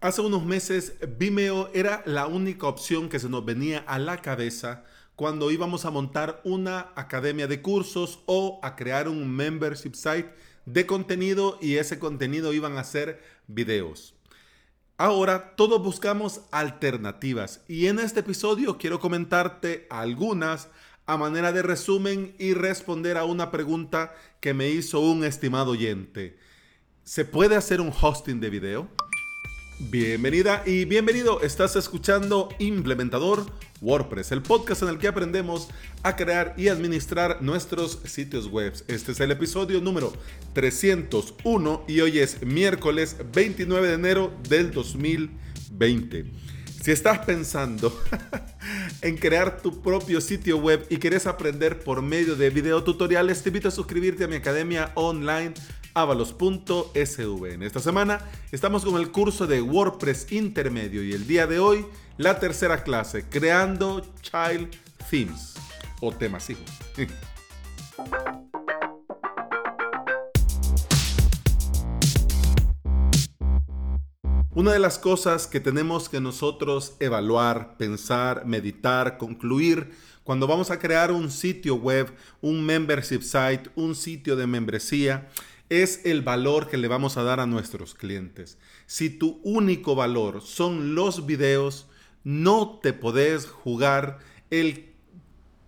Hace unos meses Vimeo era la única opción que se nos venía a la cabeza cuando íbamos a montar una academia de cursos o a crear un membership site de contenido y ese contenido iban a ser videos. Ahora todos buscamos alternativas y en este episodio quiero comentarte algunas a manera de resumen y responder a una pregunta que me hizo un estimado oyente. ¿Se puede hacer un hosting de video? Bienvenida y bienvenido. Estás escuchando Implementador WordPress, el podcast en el que aprendemos a crear y administrar nuestros sitios web. Este es el episodio número 301 y hoy es miércoles 29 de enero del 2020. Si estás pensando en crear tu propio sitio web y quieres aprender por medio de videotutoriales, te invito a suscribirte a mi academia online avalos.sv. Esta semana estamos con el curso de WordPress intermedio y el día de hoy la tercera clase, creando Child Themes o temas hijos. Una de las cosas que tenemos que nosotros evaluar, pensar, meditar, concluir cuando vamos a crear un sitio web, un membership site, un sitio de membresía, es el valor que le vamos a dar a nuestros clientes. Si tu único valor son los videos, no te podés jugar el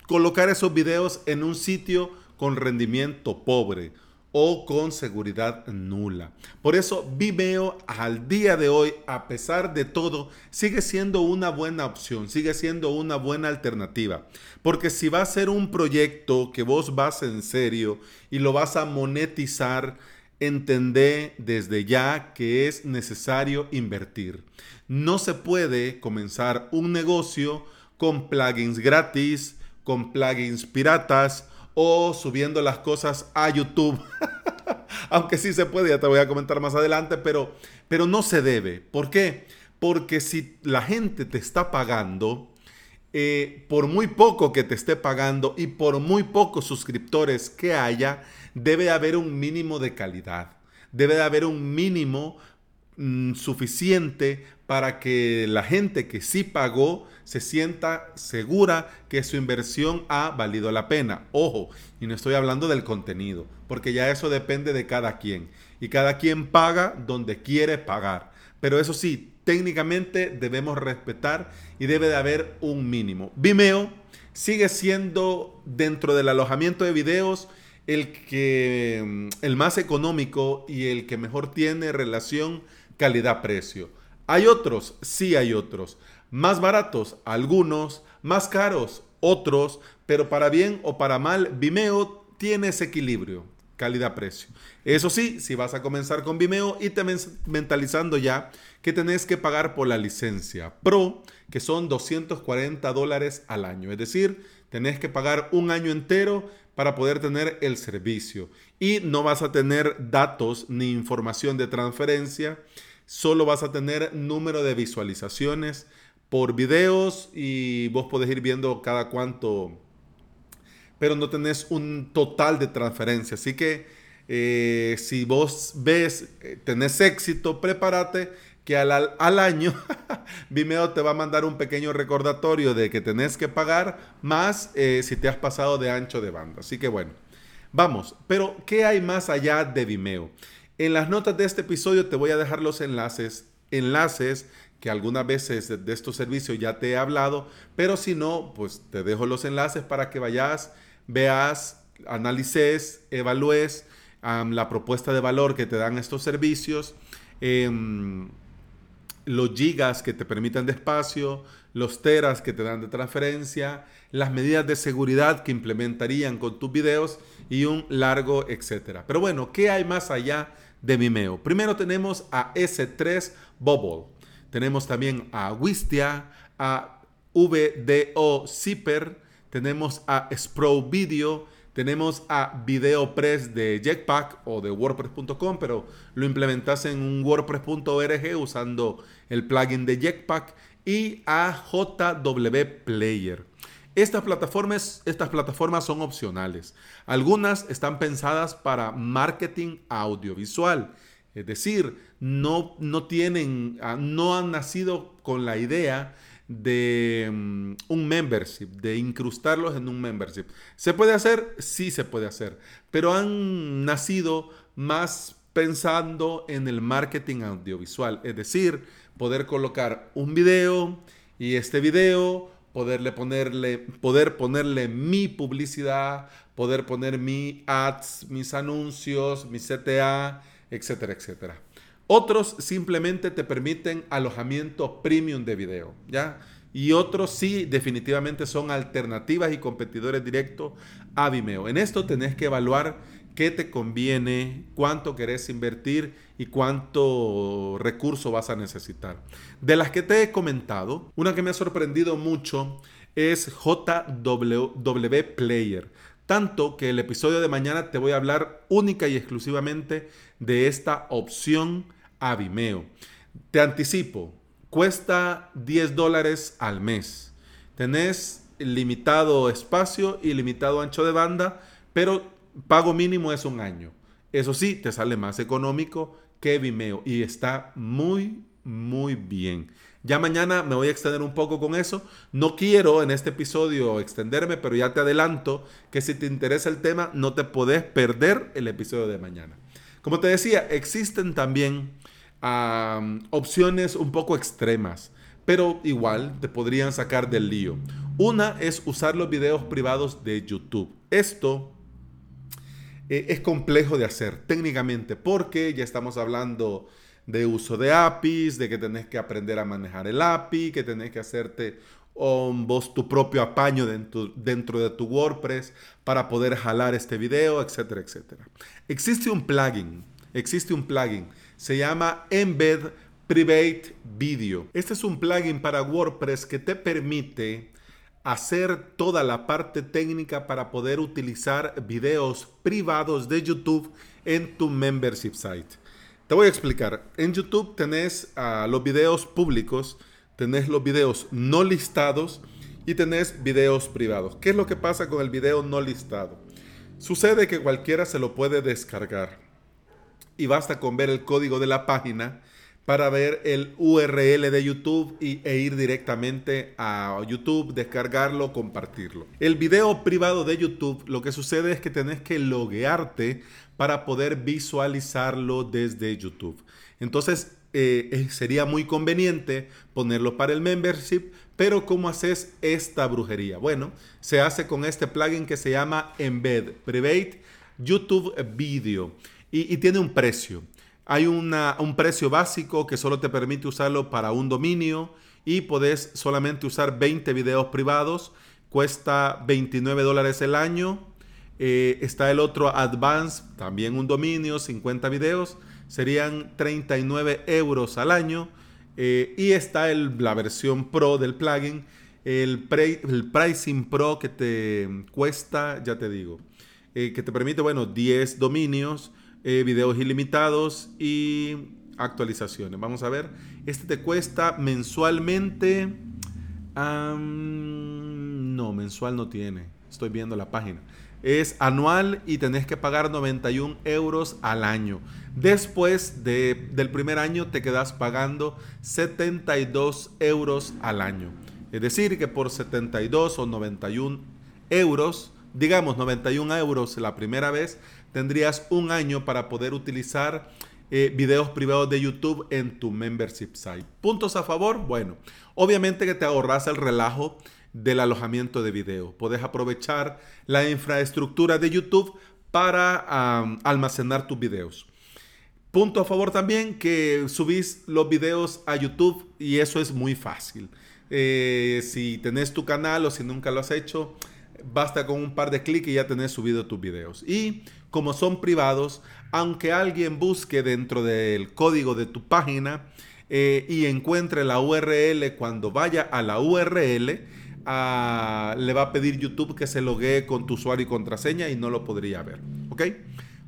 colocar esos videos en un sitio con rendimiento pobre o con seguridad nula. Por eso Vimeo al día de hoy, a pesar de todo, sigue siendo una buena opción, sigue siendo una buena alternativa. Porque si va a ser un proyecto que vos vas en serio y lo vas a monetizar, entendé desde ya que es necesario invertir. No se puede comenzar un negocio con plugins gratis, con plugins piratas, o subiendo las cosas a YouTube. Aunque sí se puede, ya te voy a comentar más adelante, pero, pero no se debe. ¿Por qué? Porque si la gente te está pagando, eh, por muy poco que te esté pagando y por muy pocos suscriptores que haya, debe haber un mínimo de calidad. Debe de haber un mínimo mm, suficiente para que la gente que sí pagó se sienta segura que su inversión ha valido la pena. Ojo, y no estoy hablando del contenido, porque ya eso depende de cada quien. Y cada quien paga donde quiere pagar. Pero eso sí, técnicamente debemos respetar y debe de haber un mínimo. Vimeo sigue siendo dentro del alojamiento de videos el que mm, el más económico y el que mejor tiene relación calidad-precio. ¿Hay otros? Sí hay otros. Más baratos, algunos, más caros, otros, pero para bien o para mal, Vimeo tiene ese equilibrio, calidad-precio. Eso sí, si vas a comenzar con Vimeo y te mentalizando ya que tenés que pagar por la licencia Pro, que son 240 dólares al año. Es decir, tenés que pagar un año entero para poder tener el servicio. Y no vas a tener datos ni información de transferencia, solo vas a tener número de visualizaciones, por videos y vos podés ir viendo cada cuánto, pero no tenés un total de transferencia. Así que eh, si vos ves, eh, tenés éxito, prepárate que al, al año Vimeo te va a mandar un pequeño recordatorio de que tenés que pagar más eh, si te has pasado de ancho de banda. Así que bueno, vamos, pero ¿qué hay más allá de Vimeo? En las notas de este episodio te voy a dejar los enlaces, enlaces que algunas veces de estos servicios ya te he hablado, pero si no, pues te dejo los enlaces para que vayas, veas, analices, evalúes la propuesta de valor que te dan estos servicios, em, los gigas que te permitan de espacio, los teras que te dan de transferencia, las medidas de seguridad que implementarían con tus videos y un largo etcétera. Pero bueno, ¿qué hay más allá de Vimeo? Primero tenemos a S3 Bubble. Tenemos también a Wistia, a VDO Zipper, tenemos a Spro Video, tenemos a VideoPress de Jetpack o de WordPress.com, pero lo implementas en un WordPress.org usando el plugin de Jetpack y a JW Player. Estas plataformas, estas plataformas son opcionales. Algunas están pensadas para marketing audiovisual Es decir, no, no tienen, ah, no han nacido con la idea de mm, un membership, de incrustarlos en un membership. ¿Se puede hacer? Sí se puede hacer, pero han nacido más pensando en el marketing audiovisual, es decir, poder colocar un video y este video poderle ponerle, poder ponerle mi publicidad, poder poner mi ads, mis anuncios, mi CTA, etcétera, etcétera. Otros simplemente te permiten alojamiento premium de video, ¿ya? Y otros sí, definitivamente son alternativas y competidores directos a Vimeo. En esto tenés que evaluar qué te conviene, cuánto querés invertir y cuánto recurso vas a necesitar. De las que te he comentado, una que me ha sorprendido mucho es JW Player. Tanto que el episodio de mañana te voy a hablar única y exclusivamente de esta opción a Vimeo. Te anticipo, cuesta 10 dólares al mes. Tenés limitado espacio y limitado ancho de banda, pero pago mínimo es un año. Eso sí, te sale más económico que Vimeo y está muy, muy bien. Ya mañana me voy a extender un poco con eso. No quiero en este episodio extenderme, pero ya te adelanto que si te interesa el tema, no te podés perder el episodio de mañana. Como te decía, existen también opciones un poco extremas, pero igual te podrían sacar del lío. Una es usar los videos privados de YouTube. Esto eh, es complejo de hacer técnicamente porque ya estamos hablando de uso de APIs, de que tenés que aprender a manejar el API, que tenés que hacerte um, vos tu propio apaño dentro, dentro de tu WordPress para poder jalar este video, etcétera, etcétera. Existe un plugin, existe un plugin, se llama Embed Private Video. Este es un plugin para WordPress que te permite hacer toda la parte técnica para poder utilizar videos privados de YouTube en tu membership site. Te voy a explicar. En YouTube tenés ah, los videos públicos, tenés los videos no listados y tenés videos privados. ¿Qué es lo que pasa con el video no listado? Sucede que cualquiera se lo puede descargar y basta con ver el código de la página para ver el URL de YouTube y, e ir directamente a YouTube, descargarlo, compartirlo. El video privado de YouTube, lo que sucede es que tenés que loguearte para poder visualizarlo desde YouTube. Entonces, eh, eh, sería muy conveniente ponerlo para el membership, pero ¿cómo haces esta brujería? Bueno, se hace con este plugin que se llama Embed Private YouTube Video y tiene un precio. Hay un precio básico que solo te permite usarlo para un dominio y podés solamente usar 20 videos privados. Cuesta 29 dólares el año. Eh, está el otro Advance, también un dominio, 50 videos. Serían 39 euros al año. Eh, y está el, la versión Pro del plugin. El, el, Pricing Pro que te cuesta, ya te digo, eh, que te permite, bueno, 10 dominios eh, videos ilimitados y actualizaciones. Vamos a ver, este te cuesta mensualmente... no, mensual no tiene. Estoy viendo la página. Es anual y tenés que pagar 91 euros al año. Después de, del primer año te quedas pagando 72 euros al año. Es decir, que por 72 o 91 euros, digamos 91 euros la primera vez, tendrías un año para poder utilizar eh, videos privados de YouTube en tu membership site. Puntos a favor, bueno, obviamente que te ahorras el relajo del alojamiento de video. Puedes aprovechar la infraestructura de YouTube para almacenar tus videos. Punto a favor también que subís los videos a YouTube y eso es muy fácil. Eh, si tenés tu canal o si nunca lo has hecho, basta con un par de clics y ya tenés subido tus videos. Y como son privados, aunque alguien busque dentro del código de tu página eh, y encuentre la URL, cuando vaya a la URL, ah, le va a pedir YouTube que se loguee con tu usuario y contraseña y no lo podría ver. ¿Ok?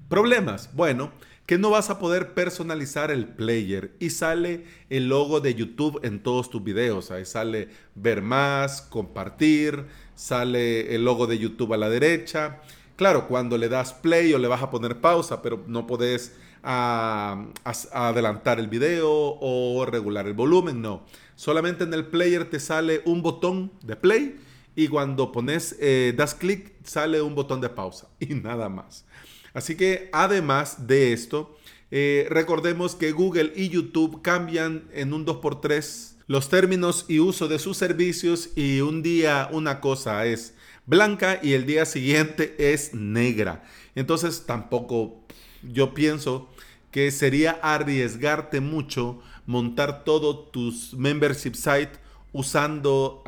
Problemas. Bueno, que no vas a poder personalizar el player y sale el logo de YouTube en todos tus videos. Ahí sale ver más, compartir, sale el logo de YouTube a la derecha Claro, cuando le das play o le vas a poner pausa, pero no podés a, adelantar el video o regular el volumen, no. Solamente en el player te sale un botón de play y cuando pones, eh, das clic, sale un botón de pausa y nada más. Así que además de esto, eh, recordemos que Google y YouTube cambian en un 2x3 los términos y uso de sus servicios y un día una cosa es blanca y el día siguiente es negra. Entonces tampoco yo pienso que sería arriesgarte mucho montar todo tus membership site usando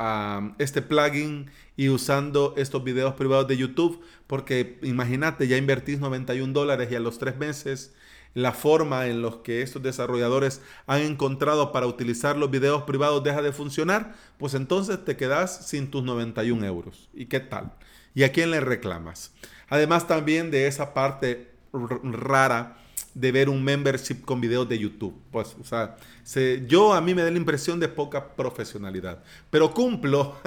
este plugin y usando estos videos privados de YouTube, porque imagínate, ya invertís 91 dólares y a los tres meses la forma en los que estos desarrolladores han encontrado para utilizar los videos privados deja de funcionar, pues entonces te quedas sin tus 91 euros. ¿Y qué tal? ¿Y a quién le reclamas? Además también de esa parte rara de ver un membership con videos de YouTube. Pues, o sea, yo a mí me da la impresión de poca profesionalidad, pero cumplo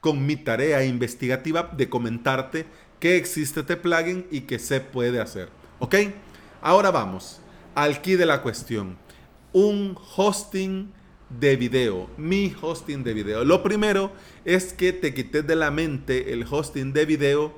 con mi tarea investigativa de comentarte que existe este plugin y que se puede hacer. ¿Ok? Ahora vamos al key de la cuestión. Un hosting de video, mi hosting de video. Lo primero es que te quites de la mente el hosting de video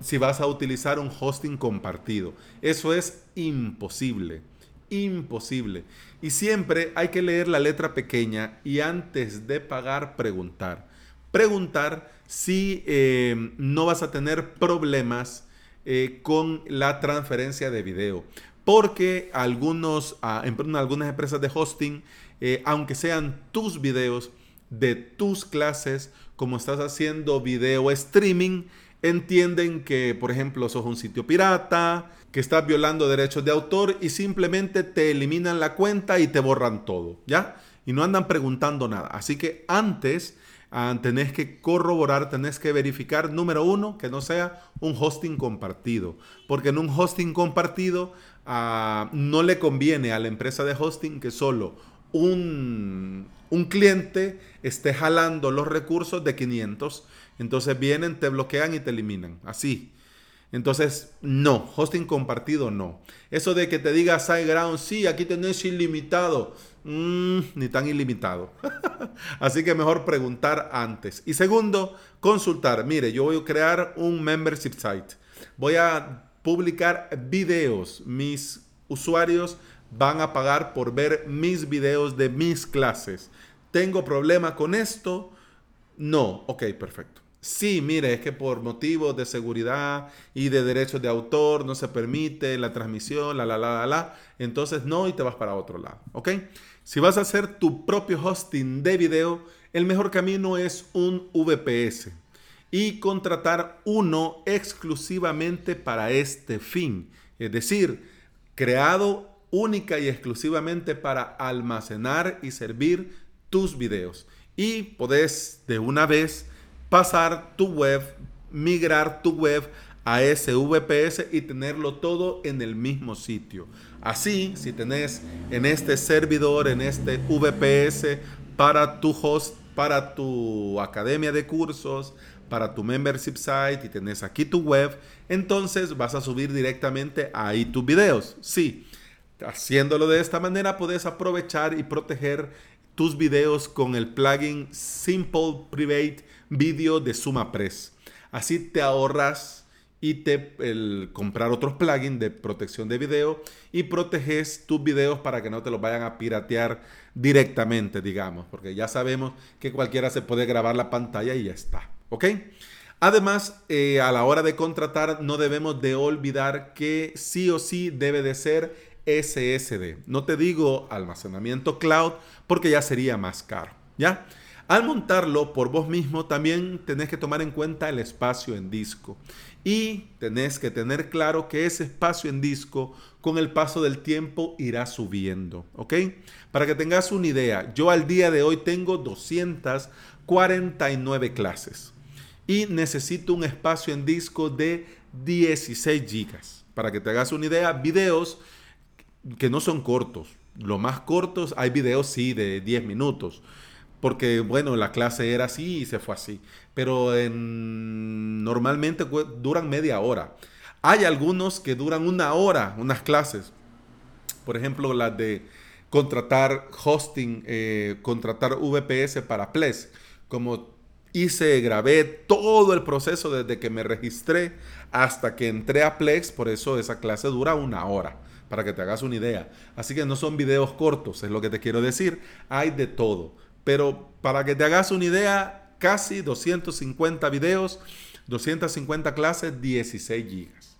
si vas a utilizar un hosting compartido. Eso es imposible, imposible. Y siempre hay que leer la letra pequeña y antes de pagar preguntar. Preguntar si eh, no vas a tener problemas eh, con la transferencia de video. Porque algunos, ah, en algunas empresas de hosting, eh, aunque sean tus videos de tus clases, como estás haciendo video streaming, entienden que, por ejemplo, sos un sitio pirata, que estás violando derechos de autor y simplemente te eliminan la cuenta y te borran todo, ¿ya? Y no andan preguntando nada. Así que antes ah, tenés que corroborar, tenés que verificar, número uno, que no sea un hosting compartido. Porque en un hosting compartido ah, no le conviene a la empresa de hosting que solo un, un cliente esté jalando los recursos de 500 entonces vienen, te bloquean y te eliminan. Así. Entonces, no, hosting compartido no. Eso de que te diga SiteGround, sí, aquí tenés ilimitado. Mm, ni tan ilimitado. Así que mejor preguntar antes. Y segundo, consultar. Mire, yo voy a crear un membership site. Voy a publicar videos. Mis usuarios van a pagar por ver mis videos de mis clases. ¿Tengo problema con esto? No. Ok, perfecto. Sí, mire, es que por motivos de seguridad y de derechos de autor no se permite la transmisión, la, la, la, la, la. Entonces no y te vas para otro lado, ¿ok? Si vas a hacer tu propio hosting de video, el mejor camino es un VPS y contratar uno exclusivamente para este fin. Es decir, creado única y exclusivamente para almacenar y servir tus videos. Y podés de una vez pasar tu web, migrar tu web a ese VPS y tenerlo todo en el mismo sitio. Así, si tenés en este servidor, en este VPS, para tu host, para tu academia de cursos, para tu membership site y tenés aquí tu web, entonces vas a subir directamente ahí tus videos. Sí, haciéndolo de esta manera puedes aprovechar y proteger tus videos con el plugin Simple Private Video de SumaPress. Así te ahorras y te el comprar otros plugins de protección de video y proteges tus videos para que no te los vayan a piratear directamente, digamos, porque ya sabemos que cualquiera se puede grabar la pantalla y ya está, ¿ok? Además, eh, a la hora de contratar no debemos de olvidar que sí o sí debe de ser SSD. No te digo almacenamiento cloud porque ya sería más caro, ¿ya? Al montarlo por vos mismo también tenés que tomar en cuenta el espacio en disco y tenés que tener claro que ese espacio en disco con el paso del tiempo irá subiendo, ¿ok? Para que tengas una idea, yo al día de hoy tengo 249 clases y necesito un espacio en disco de 16 gigas. Para que te hagas una idea, videos que no son cortos. Los más cortos, hay videos sí de 10 minutos. Porque, bueno, la clase era así y se fue así. Pero normalmente duran media hora. Hay algunos que duran una hora, unas clases. por ejemplo, las de contratar hosting, eh, contratar VPS para Ples, como hice, grabé todo el proceso desde que me registré hasta que entré a Plex, por eso esa clase dura una hora, para que te hagas una idea. Así que no son videos cortos, es lo que te quiero decir, hay de todo. Pero para que te hagas una idea, casi 250 videos, 250 clases, 16 gigas.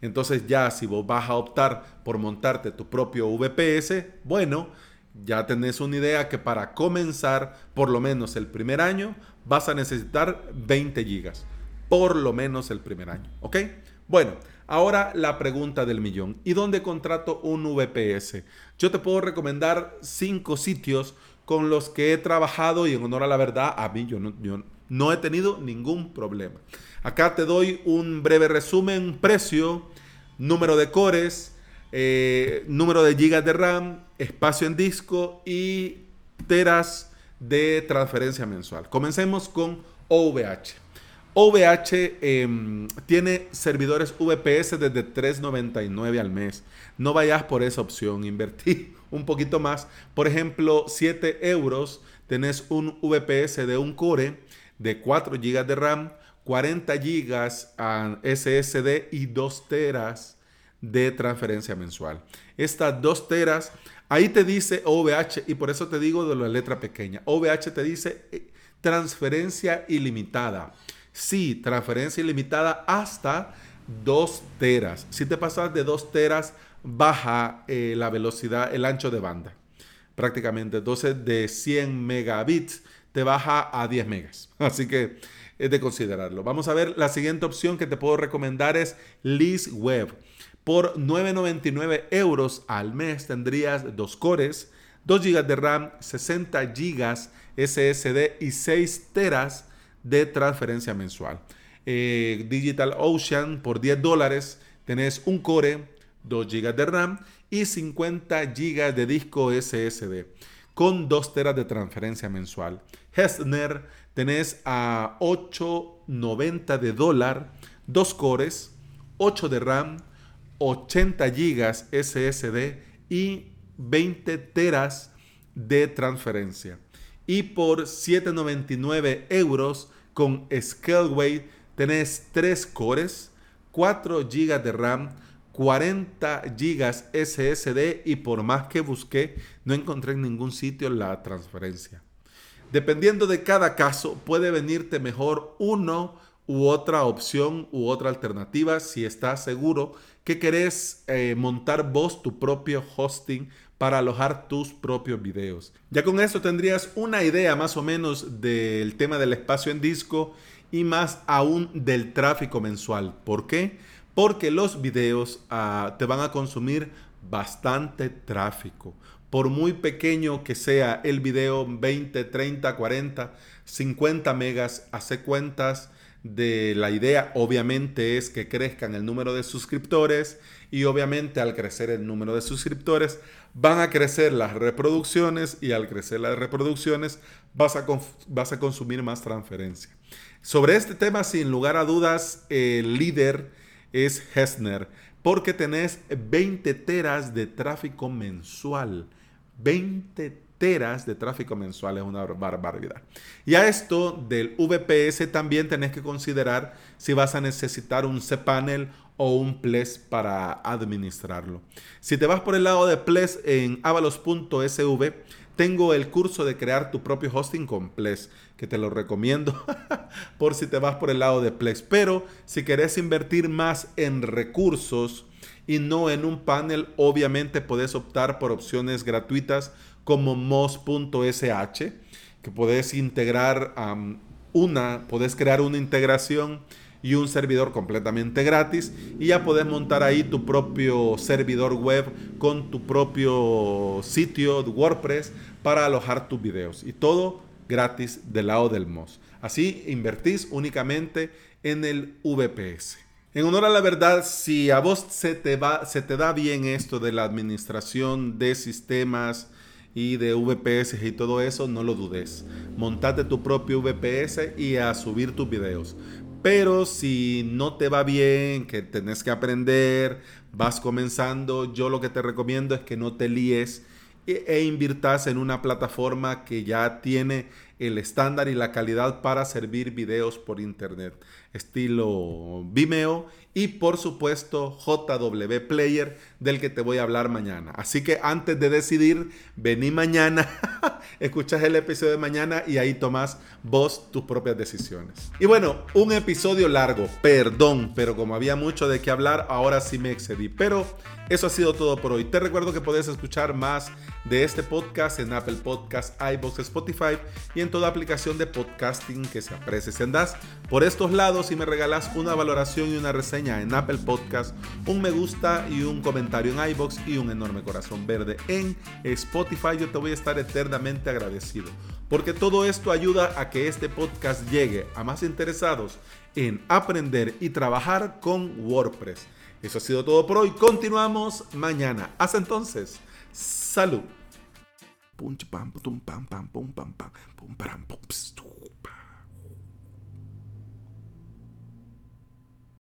Entonces ya si vos vas a optar por montarte tu propio VPS, bueno, ya tenés una idea que para comenzar, por lo menos el primer año, vas a necesitar 20 gigas. Por lo menos el primer año. ¿Ok? Bueno, ahora la pregunta del millón. ¿Y dónde contrato un VPS? Yo te puedo recomendar cinco sitios con los que he trabajado y en honor a la verdad, a mí yo no, yo no he tenido ningún problema. Acá te doy un breve resumen, precio, número de cores, eh, número de gigas de RAM, espacio en disco y teras de transferencia mensual. Comencemos con OVH. OVH em, tiene servidores VPS desde 3.99 al mes. No vayas por esa opción, invertí un poquito más. Por ejemplo, 7 euros, tenés un VPS de un core de 4 GB de RAM, 40 GB SSD y 2 teras de transferencia mensual. Estas dos teras, ahí te dice OVH y por eso te digo de la letra pequeña. OVH te dice eh, transferencia ilimitada. Sí, transferencia ilimitada hasta 2 teras. Si te pasas de 2 teras, baja eh, la velocidad, el ancho de banda. Prácticamente. Entonces, de 100 megabits te baja a 10 megas. Así que es de considerarlo. Vamos a ver, la siguiente opción que te puedo recomendar es Web. Por 9,99 euros al mes tendrías dos cores, 2 GB de RAM, 60 GB SSD y 6 teras de transferencia mensual. Eh, Digital Ocean por 10 dólares tenés un core, 2 GB de RAM y 50 GB de disco SSD con 2 teras de transferencia mensual. Hessner tenés a 8.90 de dólar, 2 cores, 8 de RAM, 80 gigas SSD y 20 teras de transferencia. Y por 7,99 euros con Scaleway tenés 3 cores, 4 gigas de RAM, 40 gigas SSD y por más que busqué no encontré en ningún sitio la transferencia. Dependiendo de cada caso puede venirte mejor uno u otra opción u otra alternativa si estás seguro que querés eh, montar vos tu propio hosting para alojar tus propios videos. Ya con esto tendrías una idea más o menos del tema del espacio en disco y más aún del tráfico mensual. ¿Por qué? Porque los videos ah, te van a consumir bastante tráfico. Por muy pequeño que sea el video, 20, 30, 40, 50 megas, hace cuentas de la idea obviamente es que crezcan el número de suscriptores y obviamente al crecer el número de suscriptores van a crecer las reproducciones y al crecer las reproducciones vas a, vas a consumir más transferencia. Sobre este tema, sin lugar a dudas, el líder es Hessner porque tenés 20 teras de tráfico mensual. 20 teras de tráfico mensual, es una barbaridad. Y a esto del VPS también tenés que considerar si vas a necesitar un cPanel o un Ples para administrarlo. Si te vas por el lado de Ples en avalos.sv, tengo el curso de crear tu propio hosting con Ples, que te lo recomiendo por si te vas por el lado de Ples. Pero si querés invertir más en recursos y no en un panel, obviamente puedes optar por opciones gratuitas como mos.sh, que puedes integrar una, puedes crear una integración y un servidor completamente gratis y ya puedes montar ahí tu propio servidor web con tu propio sitio WordPress para alojar tus videos y todo gratis del lado del MOS. Así invertís únicamente en el VPS. En honor a la verdad, si a vos se te, va, se te da bien esto de la administración de sistemas, y de VPS y todo eso, no lo dudes. Montate tu propio VPS y a subir tus videos. Pero si no te va bien, que tenés que aprender, vas comenzando, yo lo que te recomiendo es que no te líes e, e invirtas en una plataforma que ya tiene el estándar y la calidad para servir videos por internet, estilo Vimeo y por supuesto JW Player del que te voy a hablar mañana. Así que antes de decidir, vení mañana, escuchas el episodio de mañana y ahí tomas vos tus propias decisiones. Y bueno, un episodio largo, perdón, pero como había mucho de qué hablar, ahora sí me excedí. Pero eso ha sido todo por hoy. Te recuerdo que puedes escuchar más de este podcast en Apple Podcast, iBox, Spotify y en toda aplicación de podcasting que se aprecie. Si andas por estos lados y me regalas una valoración y una reseña en Apple Podcast, un me gusta y un comentario en iBox y un enorme corazón verde en Spotify, yo te voy a estar eternamente agradecido. Porque todo esto ayuda a que este podcast llegue a más interesados en aprender y trabajar con WordPress. Eso ha sido todo por hoy. Continuamos mañana. Hasta entonces. Salud.